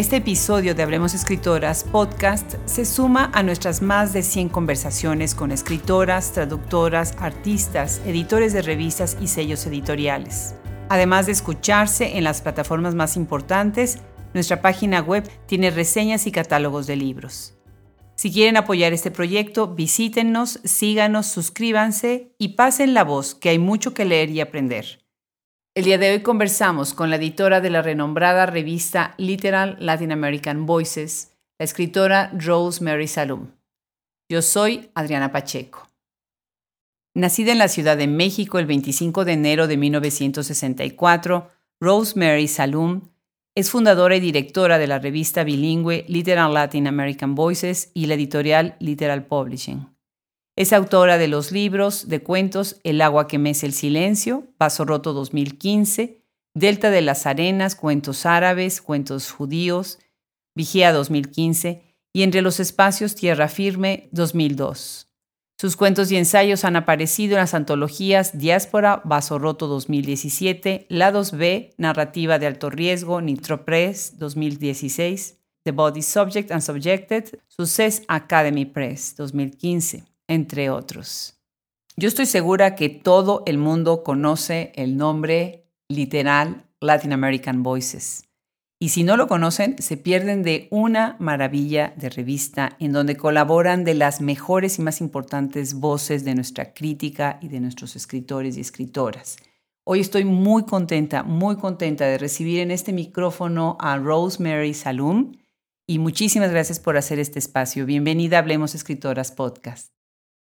Este episodio de Hablemos Escritoras podcast se suma a nuestras más de 100 conversaciones con escritoras, traductoras, artistas, editores de revistas y sellos editoriales. Además de escucharse en las plataformas más importantes, nuestra página web tiene reseñas y catálogos de libros. Si quieren apoyar este proyecto, visítenos, síganos, suscríbanse y pasen la voz, que hay mucho que leer y aprender. El día de hoy conversamos con la editora de la renombrada revista Literal Latin American Voices, la escritora Rosemary Salum. Yo soy Adriana Pacheco. Nacida en la Ciudad de México el 25 de enero de 1964, Rosemary Salum es fundadora y directora de la revista bilingüe Literal Latin American Voices y la editorial Literal Publishing. Es autora de los libros de cuentos El agua que mece el silencio, Paso Roto 2015, Delta de las Arenas, Cuentos Árabes, Cuentos Judíos, Vigía 2015 y Entre los Espacios Tierra Firme 2002. Sus cuentos y ensayos han aparecido en las antologías Diáspora, Vaso Roto 2017, Lados B, Narrativa de Alto Riesgo, Nitro Press 2016, The Body Subject and Subjected, Success Academy Press 2015 entre otros. Yo estoy segura que todo el mundo conoce el nombre literal Latin American Voices. Y si no lo conocen, se pierden de una maravilla de revista en donde colaboran de las mejores y más importantes voces de nuestra crítica y de nuestros escritores y escritoras. Hoy estoy muy contenta, muy contenta de recibir en este micrófono a Rosemary Salum y muchísimas gracias por hacer este espacio. Bienvenida a Hablemos Escritoras Podcast.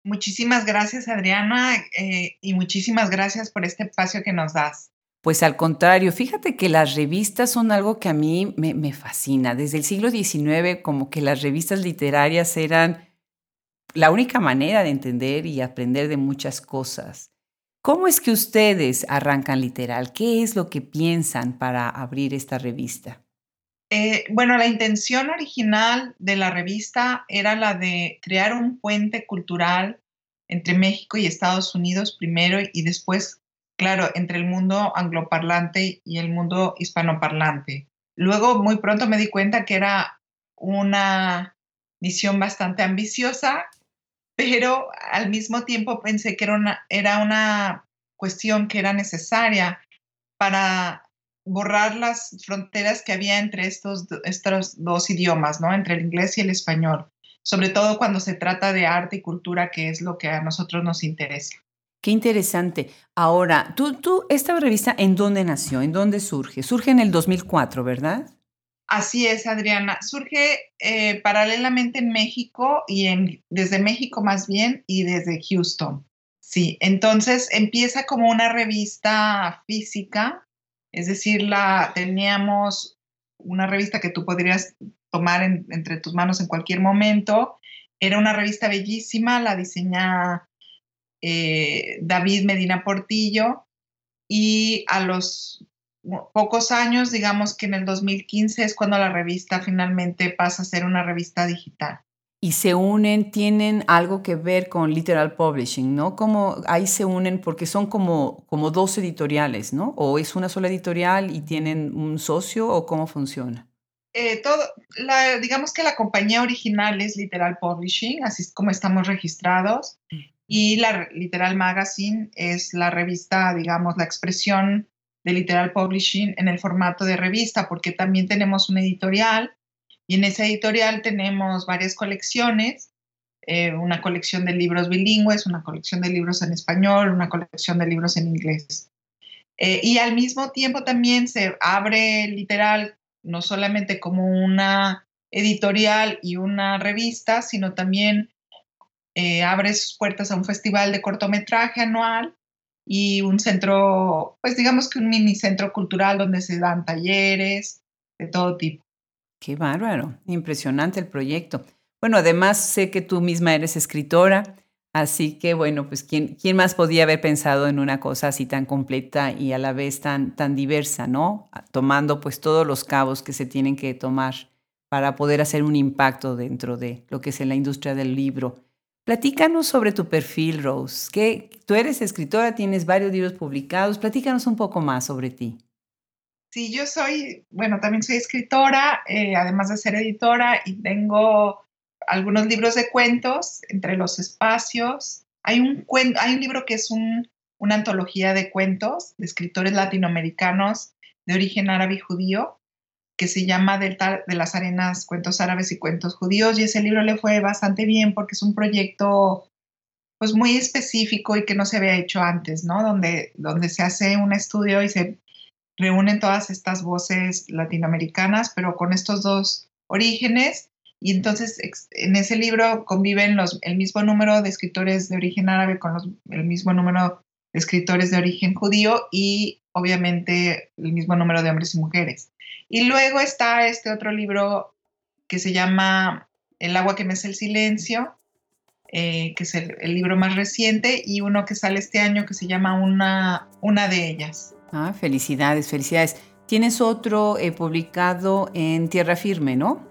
Muchísimas gracias, Adriana, eh, y muchísimas gracias por este espacio que nos das. Pues al contrario, fíjate que las revistas son algo que a mí me, me fascina. Desde el siglo XIX, como que las revistas literarias eran la única manera de entender y aprender de muchas cosas. ¿Cómo es que ustedes arrancan literal? ¿Qué es lo que piensan para abrir esta revista? Eh, bueno, la intención original de la revista era la de crear un puente cultural entre México y Estados Unidos primero y después, claro, entre el mundo angloparlante y el mundo hispanoparlante. Luego, muy pronto me di cuenta que era una misión bastante ambiciosa, pero al mismo tiempo pensé que era una, era una cuestión que era necesaria para borrar las fronteras que había entre estos, estos dos idiomas, ¿no? Entre el inglés y el español, sobre todo cuando se trata de arte y cultura, que es lo que a nosotros nos interesa. Qué interesante. Ahora, tú, tú, esta revista, ¿en dónde nació? ¿En dónde surge? Surge en el 2004, ¿verdad? Así es, Adriana. Surge eh, paralelamente en México y en, desde México más bien y desde Houston. Sí, entonces empieza como una revista física es decir, la, teníamos una revista que tú podrías tomar entre tus manos en cualquier momento. Era una revista bellísima, la diseña eh, David Medina Portillo y a los pocos años, digamos que en el 2015 es cuando la revista finalmente pasa a ser una revista digital y se unen, tienen algo que ver con Literal Publishing, ¿no? Como ahí se unen porque son como, como dos editoriales, ¿no? ¿O es una sola editorial y tienen un socio o cómo funciona? Eh, todo, la, digamos que la compañía original es Literal Publishing, así es como estamos registrados, y la Literal Magazine es la revista, digamos, la expresión de Literal Publishing en el formato de revista, porque también tenemos una editorial y en esa editorial tenemos varias colecciones, eh, una colección de libros bilingües, una colección de libros en español, una colección de libros en inglés. Eh, y al mismo tiempo también se abre literal, no solamente como una editorial y una revista, sino también eh, abre sus puertas a un festival de cortometraje anual y un centro, pues digamos que un mini centro cultural donde se dan talleres de todo tipo. Qué bárbaro, impresionante el proyecto. Bueno, además sé que tú misma eres escritora, así que bueno, pues ¿quién, quién más podía haber pensado en una cosa así tan completa y a la vez tan, tan diversa, ¿no? Tomando pues todos los cabos que se tienen que tomar para poder hacer un impacto dentro de lo que es en la industria del libro. Platícanos sobre tu perfil, Rose. Que tú eres escritora, tienes varios libros publicados. Platícanos un poco más sobre ti. Sí, yo soy, bueno, también soy escritora, eh, además de ser editora, y tengo algunos libros de cuentos entre los espacios. Hay un, hay un libro que es una antología de cuentos de escritores latinoamericanos de origen árabe y judío, que se llama Delta de las Arenas, Cuentos Árabes y Cuentos Judíos, y ese libro le fue bastante bien porque es un proyecto pues muy específico y que no se había hecho antes, ¿no? Donde, donde se hace un estudio y se reúnen todas estas voces latinoamericanas, pero con estos dos orígenes. Y entonces en ese libro conviven los, el mismo número de escritores de origen árabe con el mismo número de escritores de origen judío y obviamente el mismo número de hombres y mujeres. Y luego está este otro libro que se llama El agua que mece el silencio, eh, que es el, libro más reciente, y uno que sale este año que se llama una de ellas. Ah, felicidades, felicidades. Tienes otro eh, publicado en Tierra Firme, ¿no?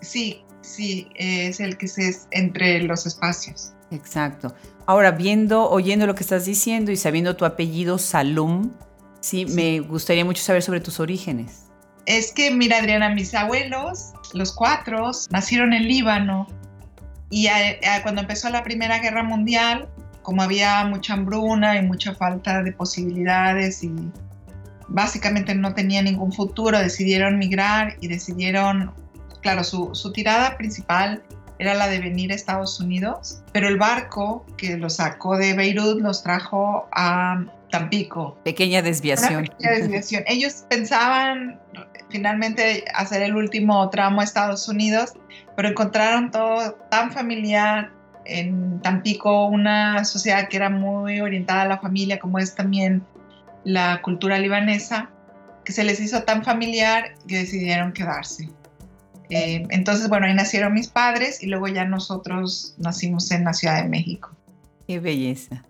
Sí, sí, es el que es entre los espacios. Exacto. Ahora, viendo, oyendo lo que estás diciendo y sabiendo tu apellido Salum, sí, me gustaría mucho saber sobre tus orígenes. Es que, mira, Adriana, mis abuelos, los cuatro, nacieron en Líbano y cuando empezó la Primera Guerra Mundial, como había mucha hambruna y mucha falta de posibilidades y básicamente no tenía ningún futuro, decidieron migrar y decidieron, claro, su, tirada principal era la de venir a Estados Unidos, pero el barco que los sacó de Beirut los trajo a Tampico. Pequeña desviación. pequeña desviación. Ellos pensaban finalmente hacer el último tramo a Estados Unidos, pero encontraron todo tan familiar, en Tampico una sociedad que era muy orientada a la familia, como es también la cultura libanesa, que se les hizo tan familiar que decidieron quedarse. Eh, entonces, bueno, ahí nacieron mis padres y luego ya nosotros nacimos en la Ciudad de México. Qué belleza.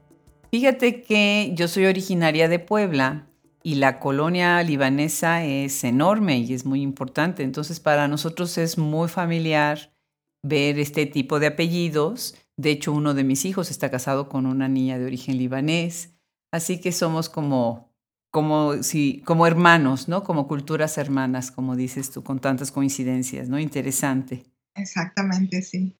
Fíjate que yo soy originaria de Puebla y la colonia libanesa es enorme y es muy importante. Entonces, para nosotros es muy familiar ver este tipo de apellidos de hecho, uno de mis hijos está casado con una niña de origen libanés, así que somos como, como, si, como hermanos, ¿no? Como culturas hermanas, como dices tú, con tantas coincidencias, ¿no? Interesante. Exactamente, sí.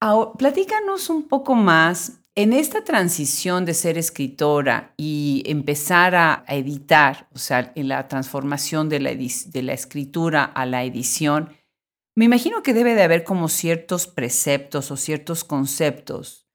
Ahora, platícanos un poco más en esta transición de ser escritora y empezar a, editar, o sea, en la transformación de la, de la escritura a la edición, me imagino que debe de haber como ciertos preceptos o ciertos conceptos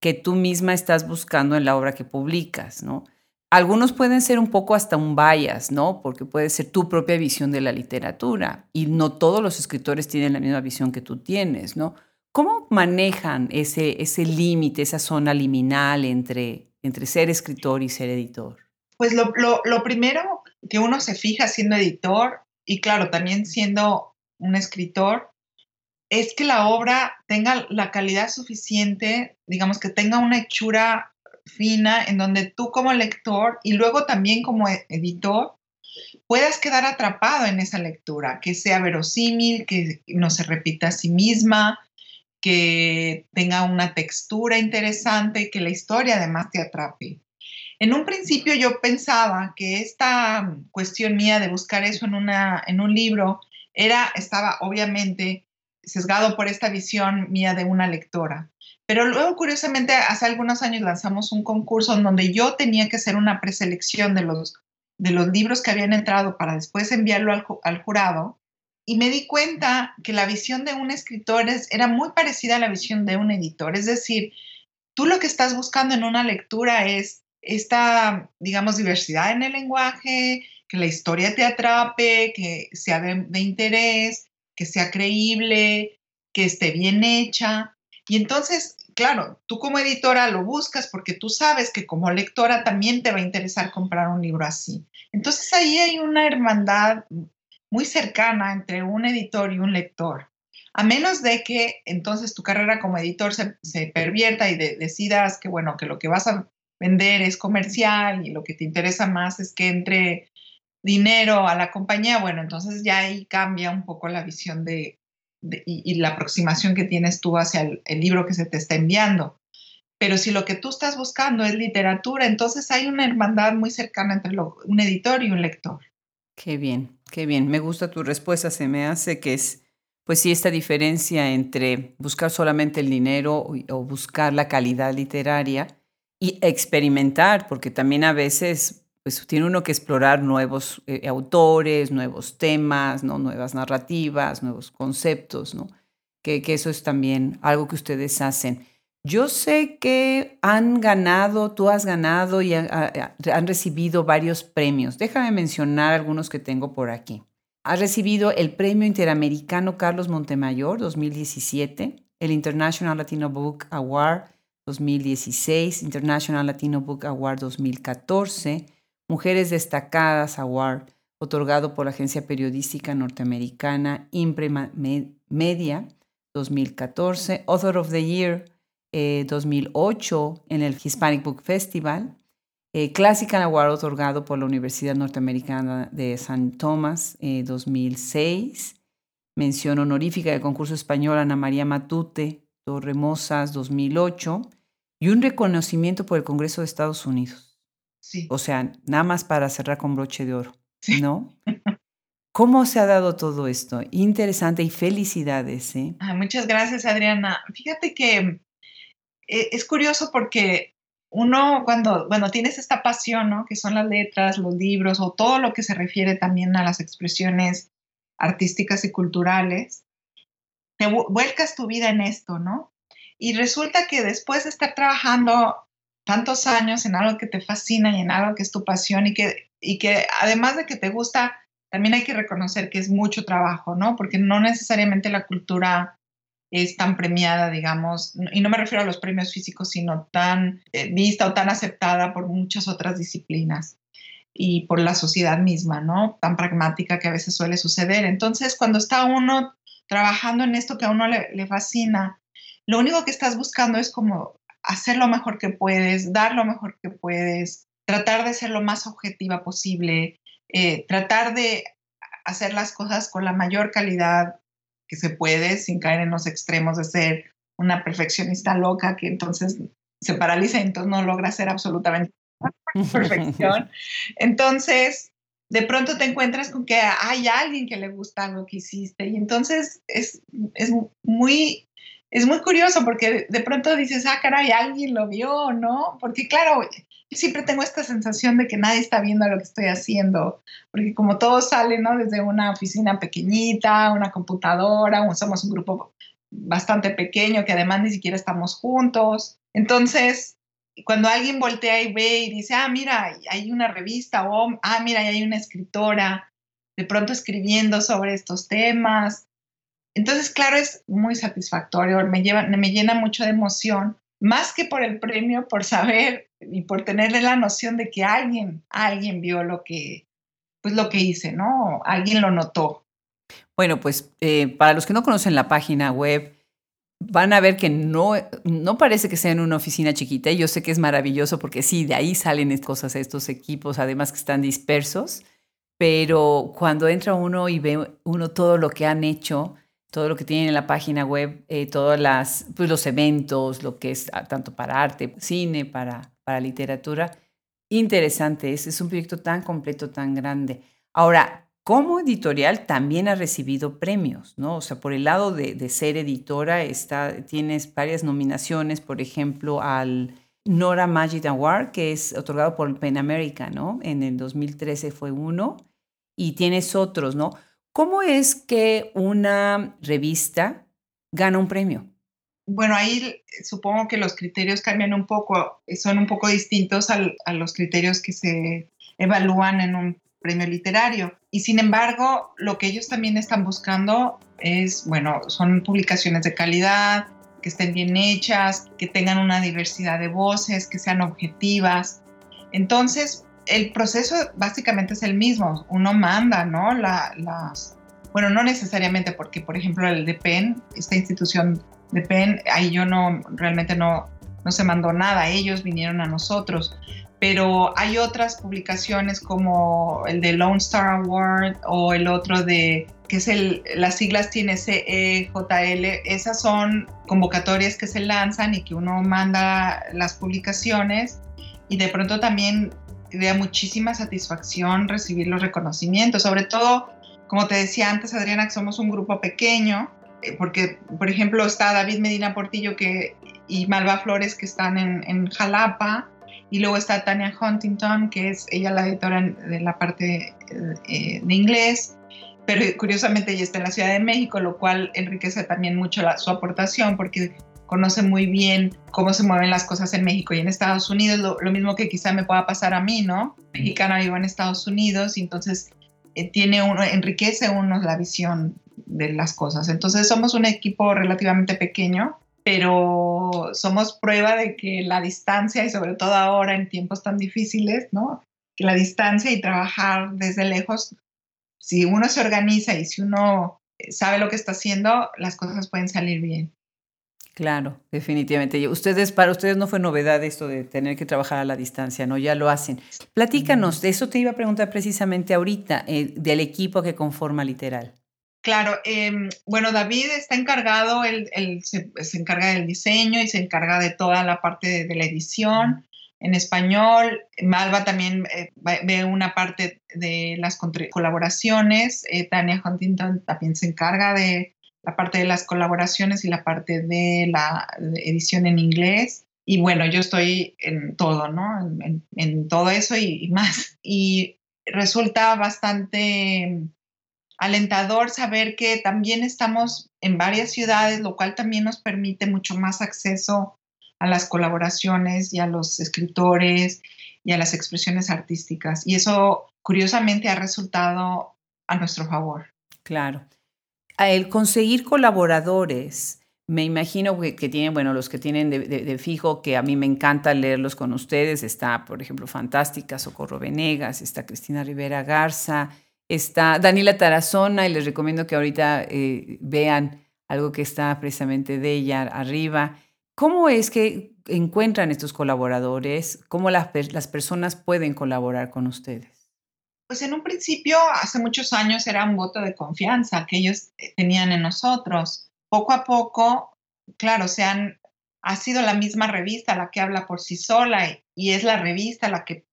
que tú misma estás buscando en la obra que publicas, ¿no? Algunos pueden ser un poco hasta un bias, ¿no? Porque puede ser tu propia visión de la literatura y no todos los escritores tienen la misma visión que tú tienes, ¿no? ¿Cómo manejan ese, ese límite, esa zona liminal entre, entre ser escritor y ser editor? Pues lo, lo, lo primero que uno se fija siendo editor y claro, también siendo un escritor, es que la obra tenga la calidad suficiente, digamos que tenga una hechura fina en donde tú como lector y luego también como e-, editor puedas quedar atrapado en esa lectura, que sea verosímil, que no se repita a sí misma, que tenga una textura interesante que la historia además te atrape. En un principio yo pensaba que esta cuestión mía de buscar eso en, una, en un libro era, estaba obviamente sesgado por esta visión mía de una lectora. Pero luego, curiosamente, hace algunos años lanzamos un concurso en donde yo tenía que hacer una preselección de los, de los libros que habían entrado para después enviarlo al, jurado. Y me di cuenta que la visión de un escritor es, era muy parecida a la visión de un editor. Es decir, tú lo que estás buscando en una lectura es esta, digamos, diversidad en el lenguaje, que la historia te atrape, que sea de, interés, que sea creíble, que esté bien hecha. Y entonces, claro, tú como editora lo buscas porque tú sabes que como lectora también te va a interesar comprar un libro así. Entonces ahí hay una hermandad muy cercana entre un editor y un lector. A menos de que entonces tu carrera como editor se, pervierta y decidas que, bueno, que lo que vas a vender es comercial y lo que te interesa más es que entre dinero a la compañía, bueno, entonces ya ahí cambia un poco la visión de, y, la aproximación que tienes tú hacia el, libro que se te está enviando. Pero si lo que tú estás buscando es literatura, entonces hay una hermandad muy cercana entre un editor y un lector. Qué bien, qué bien. Me gusta tu respuesta. Se me hace que es, pues sí, esta diferencia entre buscar solamente el dinero o buscar la calidad literaria y experimentar, porque también a veces pues tiene uno que explorar nuevos eh, autores, nuevos temas, ¿no? nuevas narrativas, nuevos conceptos, ¿no? Que, eso es también algo que ustedes hacen. Yo sé que han ganado, tú has ganado y han recibido varios premios. Déjame mencionar algunos que tengo por aquí. Has recibido el Premio Interamericano Carlos Montemayor 2017, el International Latino Book Award 2016, International Latino Book Award 2014, Mujeres Destacadas Award, otorgado por la agencia periodística norteamericana Imprema Media 2014, Author of the Year 2008 eh, en el Hispanic Book Festival, eh, Classical Award otorgado por la Universidad Norteamericana de San Tomás 2006, eh, mención honorífica del concurso español Ana María Matute Torremosas 2008 y un reconocimiento por el Congreso de Estados Unidos. Sí. O sea, nada más para cerrar con broche de oro, ¿no? ¿Cómo se ha dado todo esto? Interesante y felicidades. ¿eh? muchas gracias, Adriana. Fíjate que eh, es curioso porque uno cuando, bueno, tienes esta pasión, ¿no? Que son las letras, los libros o todo lo que se refiere también a las expresiones artísticas y culturales, te vuelcas tu vida en esto, ¿no? Y resulta que después de estar trabajando tantos años en algo que te fascina y en algo que es tu pasión y que, y que además de que te gusta, también hay que reconocer que es mucho trabajo, ¿no? Porque no necesariamente la cultura es tan premiada, digamos, y no me refiero a los premios físicos, sino tan eh, vista o tan aceptada por muchas otras disciplinas y por la sociedad misma, ¿no? Tan pragmática que a veces suele suceder. Entonces, cuando está uno trabajando en esto que a uno le, fascina, lo único que estás buscando es como hacer lo mejor que puedes, dar lo mejor que puedes, tratar de ser lo más objetiva posible, eh, tratar de hacer las cosas con la mayor calidad que se puede sin caer en los extremos de ser una perfeccionista loca que entonces se paraliza y entonces no logra hacer absolutamente perfección. Entonces, de pronto te encuentras con que hay alguien que le gusta algo que hiciste y entonces es, es muy es muy curioso porque de pronto dices, ah, caray, alguien lo vio, ¿no? Porque claro, siempre tengo esta sensación de que nadie está viendo lo que estoy haciendo, porque como todo sale, ¿no? Desde una oficina pequeñita, una computadora, somos un grupo bastante pequeño que además ni siquiera estamos juntos. Entonces, cuando alguien voltea y ve y dice, ah, mira, hay una revista, o ah, mira, hay una escritora, de pronto escribiendo sobre estos temas, entonces, claro, es muy satisfactorio, me, lleva, me llena mucho de emoción, más que por el premio, por saber y por tenerle la noción de que alguien, alguien vio lo que, pues lo que hice, ¿no? Alguien lo notó. Bueno, pues eh, para los que no conocen la página web, van a ver que no, no parece que sea en una oficina chiquita. Yo sé que es maravilloso porque sí, de ahí salen cosas, estos equipos, además que están dispersos, pero cuando entra uno y ve uno todo lo que han hecho, todo lo que tienen en la página web, eh, todos pues, los eventos, lo que es ah, tanto para arte, cine, para, para literatura. Interesante, es, es un proyecto tan completo, tan grande. Ahora, como editorial también ha recibido premios, ¿no? O sea, por el lado de, de ser editora, está, tienes varias nominaciones, por ejemplo, al Nora Magic Award, que es otorgado por PEN America, ¿no? En el 2013 fue uno, y tienes otros, ¿no? ¿Cómo es que una revista gana un premio? Bueno, ahí supongo que los criterios cambian un poco, son un poco distintos a los criterios que se evalúan en un premio literario. Y sin embargo, lo que ellos también están buscando es, bueno, son publicaciones de calidad, que estén bien hechas, que tengan una diversidad de voces, que sean objetivas. Entonces, el proceso básicamente es el mismo. Uno manda, ¿no? las, bueno, no necesariamente porque, por ejemplo, el de PEN, esta institución de PEN, ahí yo no, realmente no, no se mandó nada, ellos vinieron a nosotros. Pero hay otras publicaciones como el de Lone Star Award o el otro de, que es el, las siglas tiene CEJL, esas son convocatorias que se lanzan y que uno manda las publicaciones y de pronto también da muchísima satisfacción recibir los reconocimientos, sobre todo, como te decía antes, Adriana, que somos un grupo pequeño, eh, porque, por ejemplo, está David Medina Portillo que, y Malva Flores, que están en, Jalapa, y luego está Tania Huntington, que es ella la editora de la parte eh, de inglés, pero curiosamente ella está en la Ciudad de México, lo cual enriquece también mucho su aportación porque conoce muy bien cómo se mueven las cosas en México y en Estados Unidos, lo, mismo que quizá me pueda pasar a mí, ¿no? Mexicana vivo en Estados Unidos y entonces eh, tiene uno, enriquece uno la visión de las cosas. Entonces somos un equipo relativamente pequeño, pero somos prueba de que la distancia y sobre todo ahora en tiempos tan difíciles, ¿no? Que la distancia y trabajar desde lejos, si uno se organiza y si uno sabe lo que está haciendo, las cosas pueden salir bien. Claro, definitivamente. Ustedes, para ustedes no fue novedad esto de tener que trabajar a la distancia, ¿no? Ya lo hacen. Platícanos, de eso te iba a preguntar precisamente ahorita, eh, del equipo que conforma Literal. Claro, em, bueno, David está encargado, él, se, encarga del diseño y se encarga de toda la parte de, la edición en español. Malva también eh, ve una parte de las colaboraciones. Eh, Tania Huntington también se encarga de la parte de las colaboraciones y la parte de la edición en inglés. Y bueno, yo estoy en todo, ¿no? En, todo eso y más. Y resulta bastante alentador saber que también estamos en varias ciudades, lo cual también nos permite mucho más acceso a las colaboraciones y a los escritores y a las expresiones artísticas. Y eso, curiosamente, ha resultado a nuestro favor. Claro. El conseguir colaboradores, me imagino que, tienen, bueno, los que tienen de, fijo, que a mí me encanta leerlos con ustedes, está, por ejemplo, Fantástica, Socorro Venegas, está Cristina Rivera Garza, está Daniela Tarazona y les recomiendo que ahorita eh, vean algo que está precisamente de ella arriba. ¿Cómo es que encuentran estos colaboradores? ¿Cómo las, las personas pueden colaborar con ustedes? Pues en un principio, hace muchos años, era un voto de confianza que ellos eh, tenían en nosotros. Poco a poco, claro, se han, ha sido la misma revista la que habla por sí sola y es la revista la que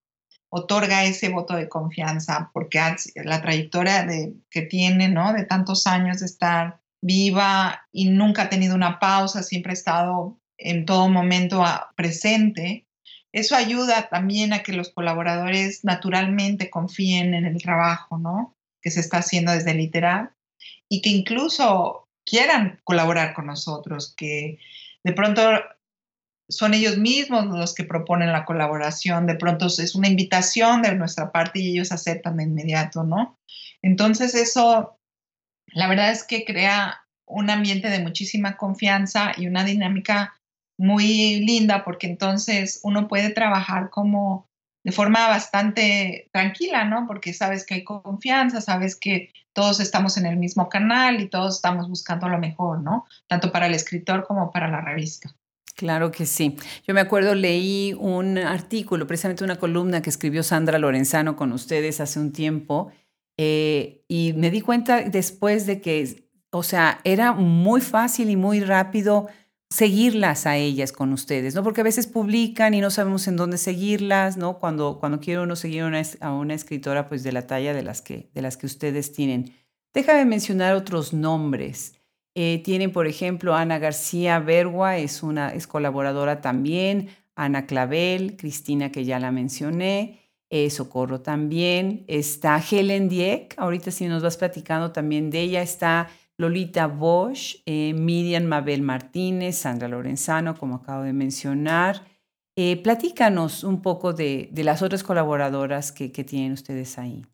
otorga ese voto de confianza, porque la trayectoria de, que tiene, ¿no? De tantos años de estar viva y nunca ha tenido una pausa, siempre ha estado en todo momento presente. Eso ayuda también a que los colaboradores naturalmente confíen en el trabajo, ¿no? Que se está haciendo desde literal y que incluso quieran colaborar con nosotros, que de pronto son ellos mismos los que proponen la colaboración, de pronto es una invitación de nuestra parte y ellos aceptan de inmediato, ¿no? Entonces eso, la verdad es que crea un ambiente de muchísima confianza y una dinámica muy linda porque entonces uno puede trabajar como de forma bastante tranquila, ¿no? Porque sabes que hay confianza, sabes que todos estamos en el mismo canal y todos estamos buscando lo mejor, ¿no? Tanto para el escritor como para la revista. Claro que sí. Yo me acuerdo, leí un artículo, precisamente una columna que escribió Sandra Lorenzano con ustedes hace un tiempo, eh, y me di cuenta después de que, o sea, era muy fácil y muy rápido seguirlas a ellas con ustedes, ¿no? Porque a veces publican y no sabemos en dónde seguirlas, ¿no? Cuando, cuando quiere uno seguir a una escritora, pues de la talla de las que, de las que ustedes tienen. Déjame mencionar otros nombres. Eh, tienen, por ejemplo, Ana García Bergua, es, una, es colaboradora también, Ana Clavel, Cristina, que ya la mencioné, eh, Socorro también, está Helen Dieck, ahorita si nos vas platicando también de ella, está Lolita Bosch, eh, Miriam Mabel Martínez, Sandra Lorenzano, como acabo de mencionar. platícanos un poco de, las otras colaboradoras que tienen ustedes ahí.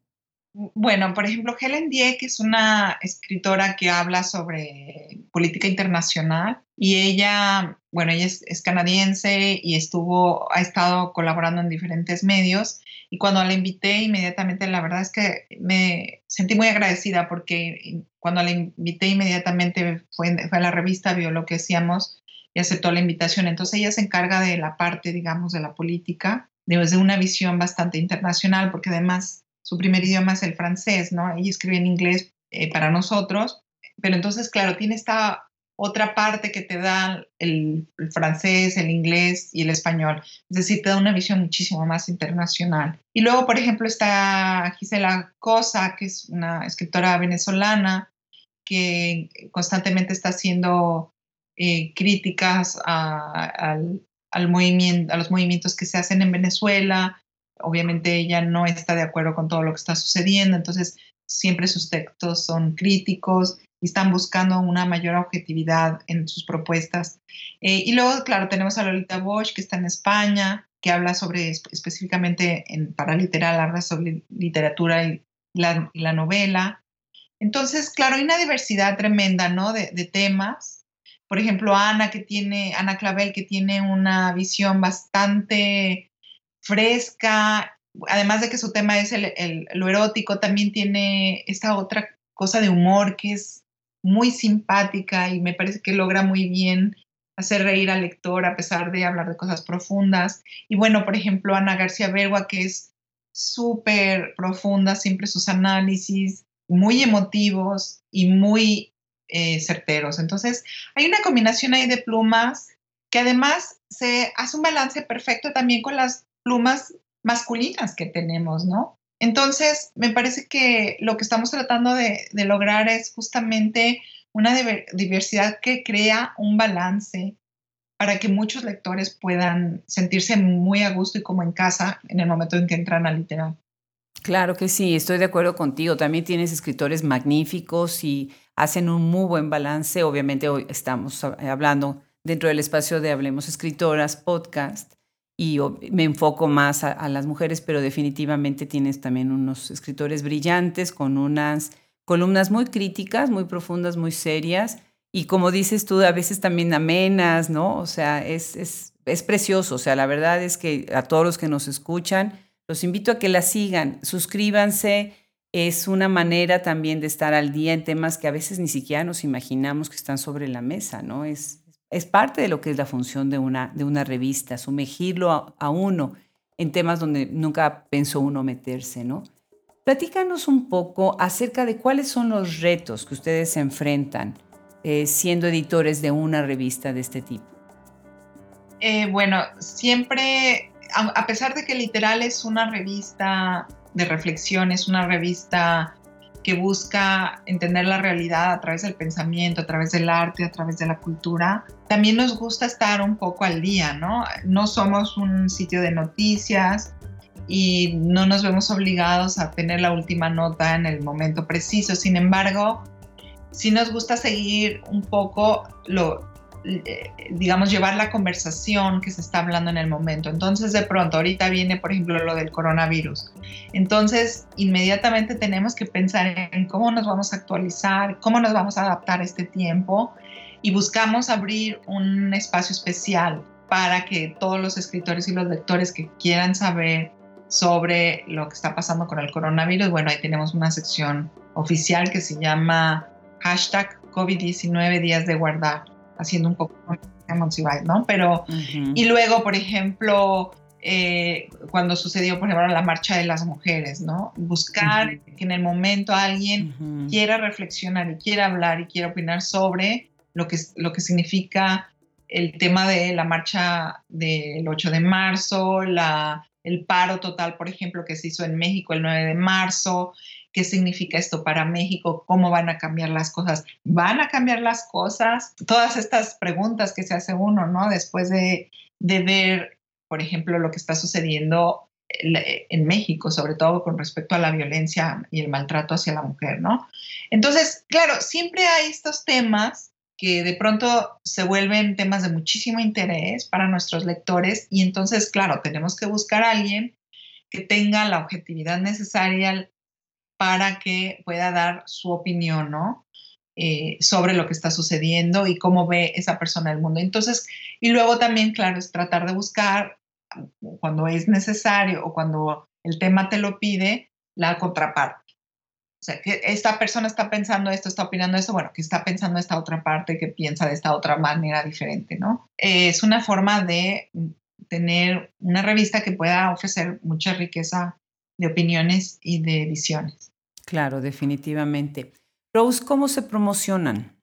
Bueno, por ejemplo, Helen Dieck es una escritora que habla sobre política internacional y ella, bueno, ella es, canadiense y estuvo, ha estado colaborando en diferentes medios y cuando la invité inmediatamente, la verdad es que me sentí muy agradecida porque cuando la invité inmediatamente fue, fue a la revista, vio lo que hacíamos y aceptó la invitación. Entonces ella se encarga de la parte, digamos, de la política desde una visión bastante internacional porque además su primer idioma es el francés, ¿no? Ella escribe en inglés eh, para nosotros, pero entonces, claro, tiene esta otra parte que te da el, francés, el inglés y el español. Es decir, te da una visión muchísimo más internacional. Y luego, por ejemplo, está Gisela Cosa, que es una escritora venezolana que constantemente está haciendo eh, críticas al, movimiento, a los movimientos que se hacen en Venezuela. Obviamente ella no está de acuerdo con todo lo que está sucediendo, entonces siempre sus textos son críticos y están buscando una mayor objetividad en sus propuestas. Eh, y luego, claro, tenemos a Lolita Bosch, que está en España, que habla sobre, específicamente en, para literal, habla sobre literatura y la, novela. Entonces, claro, hay una diversidad tremenda, ¿no? De, temas. Por ejemplo, Ana, que tiene, Ana Clavel, que tiene una visión bastante fresca, además de que su tema es el, lo erótico, también tiene esta otra cosa de humor que es muy simpática y me parece que logra muy bien hacer reír al lector a pesar de hablar de cosas profundas. Y bueno, por ejemplo, Ana García Bergua, que es súper profunda, siempre sus análisis, muy emotivos y muy eh, certeros. Entonces, hay una combinación ahí de plumas que además se hace un balance perfecto también con las plumas masculinas que tenemos, ¿no? Entonces, me parece que lo que estamos tratando de, lograr es justamente una diversidad que crea un balance para que muchos lectores puedan sentirse muy a gusto y como en casa en el momento en que entran a literal. Claro que sí, estoy de acuerdo contigo. También tienes escritores magníficos y hacen un muy buen balance. Obviamente hoy estamos hablando dentro del espacio de Hablemos Escritoras podcast y me enfoco más a, las mujeres, pero definitivamente tienes también unos escritores brillantes con unas columnas muy críticas, muy profundas, muy serias y como dices tú, a veces también amenas, ¿no? O sea, es, es, es precioso, o sea, la verdad es que a todos los que nos escuchan, los invito a que la sigan, suscríbanse, es una manera también de estar al día en temas que a veces ni siquiera nos imaginamos que están sobre la mesa, ¿no? Es, es parte de lo que es la función de una, de una revista, sumergirlo a, uno en temas donde nunca pensó uno meterse, ¿no? Platícanos un poco acerca de cuáles son los retos que ustedes se enfrentan eh, siendo editores de una revista de este tipo. Eh, bueno, siempre, a pesar de que literal es una revista de reflexión, es una revista que busca entender la realidad a través del pensamiento, a través del arte, a través de la cultura, también nos gusta estar un poco al día, ¿no? No somos un sitio de noticias y no nos vemos obligados a tener la última nota en el momento preciso. Sin embargo, sí nos gusta seguir un poco lo, digamos, llevar la conversación que se está hablando en el momento. Entonces, de pronto, ahorita viene, por ejemplo, lo del coronavirus. Entonces, inmediatamente tenemos que pensar en cómo nos vamos a actualizar, cómo nos vamos a adaptar a este tiempo y buscamos abrir un espacio especial para que todos los escritores y los lectores que quieran saber sobre lo que está pasando con el coronavirus, bueno, ahí tenemos una sección oficial que se llama hashtag COVID-19 días de guardar haciendo un poco ¿no? Pero, y luego, por ejemplo, eh, cuando sucedió, por ejemplo, la marcha de las mujeres, ¿no? Buscar que en el momento alguien quiera reflexionar y quiera hablar y quiera opinar sobre lo que, lo que significa el tema de la marcha del 8 de marzo, la, el paro total, por ejemplo, que se hizo en México el 9 de marzo, qué significa esto para México, cómo van a cambiar las cosas, van a cambiar las cosas, todas estas preguntas que se hace uno, ¿no? Después de, ver, por ejemplo, lo que está sucediendo en México, sobre todo con respecto a la violencia y el maltrato hacia la mujer, ¿no? Entonces, claro, siempre hay estos temas que de pronto se vuelven temas de muchísimo interés para nuestros lectores y entonces, claro, tenemos que buscar a alguien que tenga la objetividad necesaria, para que pueda dar su opinión, ¿no? Eh, sobre lo que está sucediendo y cómo ve esa persona el mundo. Entonces, y luego también, claro, es tratar de buscar cuando es necesario o cuando el tema te lo pide, la contraparte. O sea, que esta persona está pensando esto, está opinando esto, bueno, que está pensando esta otra parte, que piensa de esta otra manera diferente, ¿no? Eh, es una forma de tener una revista que pueda ofrecer mucha riqueza de opiniones y de visiones. Claro, definitivamente. Rose, ¿cómo se promocionan?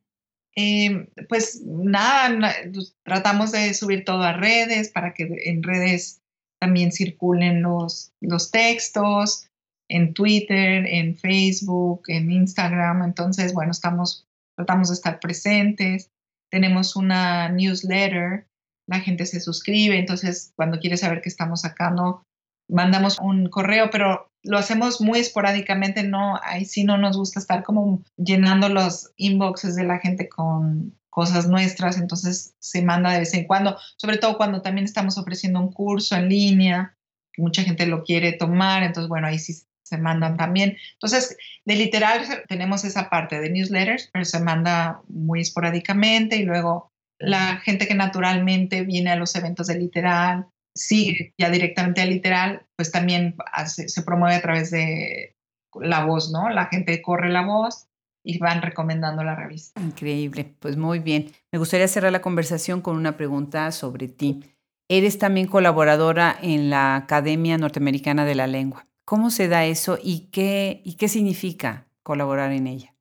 Eh, pues nada, pues, tratamos de subir todo a redes para que en redes también circulen los, los textos, en Twitter, en Facebook, en Instagram. Entonces, bueno, estamos, tratamos de estar presentes. Tenemos una newsletter, la gente se suscribe, entonces cuando quiere saber qué estamos sacando, mandamos un correo, pero lo hacemos muy esporádicamente, no, ahí sí no nos gusta estar como llenando los inboxes de la gente con cosas nuestras, entonces se manda de vez en cuando, sobre todo cuando también estamos ofreciendo un curso en línea, mucha gente lo quiere tomar, entonces bueno, ahí sí se mandan también. Entonces, de literal tenemos esa parte de newsletters, pero se manda muy esporádicamente y luego la gente que naturalmente viene a los eventos de literal sigue ya directamente al literal, pues también se promueve a través de la voz, ¿no? La gente corre la voz y van recomendando la revista. Increíble, pues muy bien. Me gustaría cerrar la conversación con una pregunta sobre ti. Eres también colaboradora en la Academia Norteamericana de la Lengua. ¿Cómo se da eso y qué, y qué significa colaborar en ella?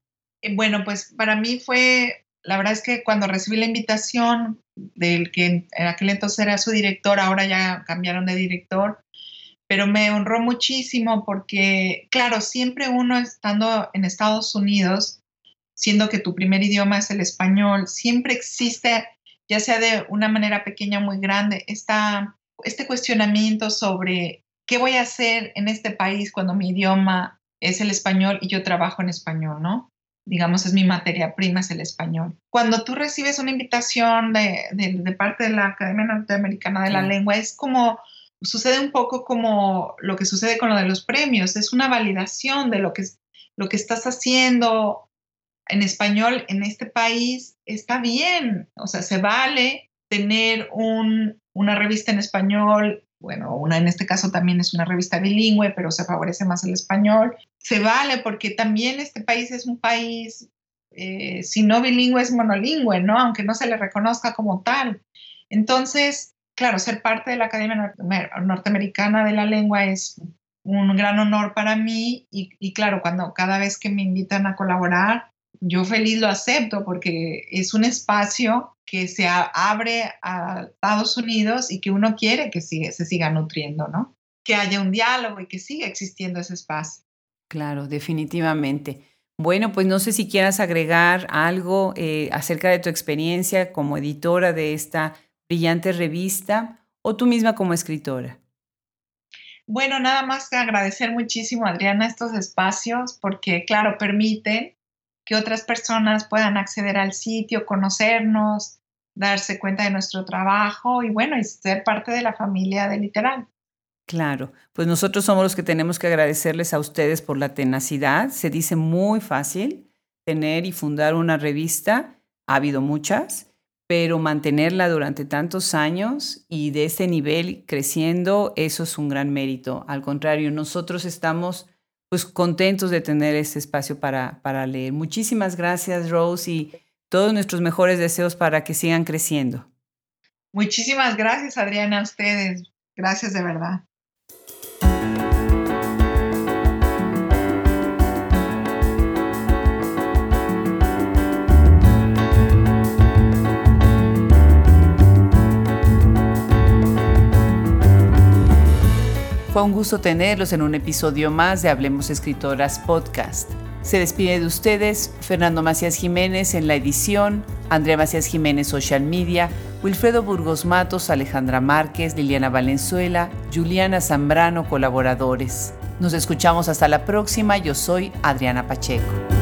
Eh, bueno, pues para mí fue la verdad es que cuando recibí la invitación del que en aquel entonces era su director, ahora ya cambiaron de director, pero me honró muchísimo porque, claro, siempre uno estando en Estados Unidos, siendo que tu primer idioma es el español, siempre existe, ya sea de una manera pequeña o muy grande, esta, este cuestionamiento sobre qué voy a hacer en este país cuando mi idioma es el español y yo trabajo en español, ¿no? Digamos, es mi materia prima, es el español. Cuando tú recibes una invitación de, de, parte de la Academia Norteamericana de la Lengua, es como, sucede un poco como lo que sucede con lo de los premios, es una validación de lo que, lo que estás haciendo en español en este país, está bien, o sea, se vale tener un, una revista en español bueno, una en este caso también es una revista bilingüe, pero se favorece más el español. Se vale porque también este país es un país, eh, si no bilingüe, es monolingüe, ¿no? Aunque no se le reconozca como tal. Entonces, claro, ser parte de la Academia Norteamericana de la Lengua es un gran honor para mí y, y claro, cuando cada vez que me invitan a colaborar, yo feliz lo acepto porque es un espacio que se abre a Estados Unidos y que uno quiere que sigue, se siga nutriendo, ¿no? Que haya un diálogo y que siga existiendo ese espacio. Claro, definitivamente. Bueno, pues no sé si quieras agregar algo eh, acerca de tu experiencia como editora de esta brillante revista o tú misma como escritora. Bueno, nada más que agradecer muchísimo, Adriana, estos espacios porque, claro, permiten que otras personas puedan acceder al sitio, conocernos, darse cuenta de nuestro trabajo y bueno, y ser parte de la familia de Literal. Claro, pues nosotros somos los que tenemos que agradecerles a ustedes por la tenacidad. Se dice muy fácil tener y fundar una revista, ha habido muchas, pero mantenerla durante tantos años y de ese nivel creciendo, eso es un gran mérito. Al contrario, nosotros estamos pues contentos de tener este espacio para, para leer. Muchísimas gracias, Rose, y todos nuestros mejores deseos para que sigan creciendo. Muchísimas gracias, Adriana, a ustedes. Gracias de verdad. Fue un gusto tenerlos en un episodio más de Hablemos Escritoras Podcast. Se despide de ustedes Fernando Macías Jiménez en la edición, Andrea Macías Jiménez Social Media, Wilfredo Burgos Matos, Alejandra Márquez, Liliana Valenzuela, Juliana Zambrano, colaboradores. Nos escuchamos hasta la próxima. Yo soy Adriana Pacheco.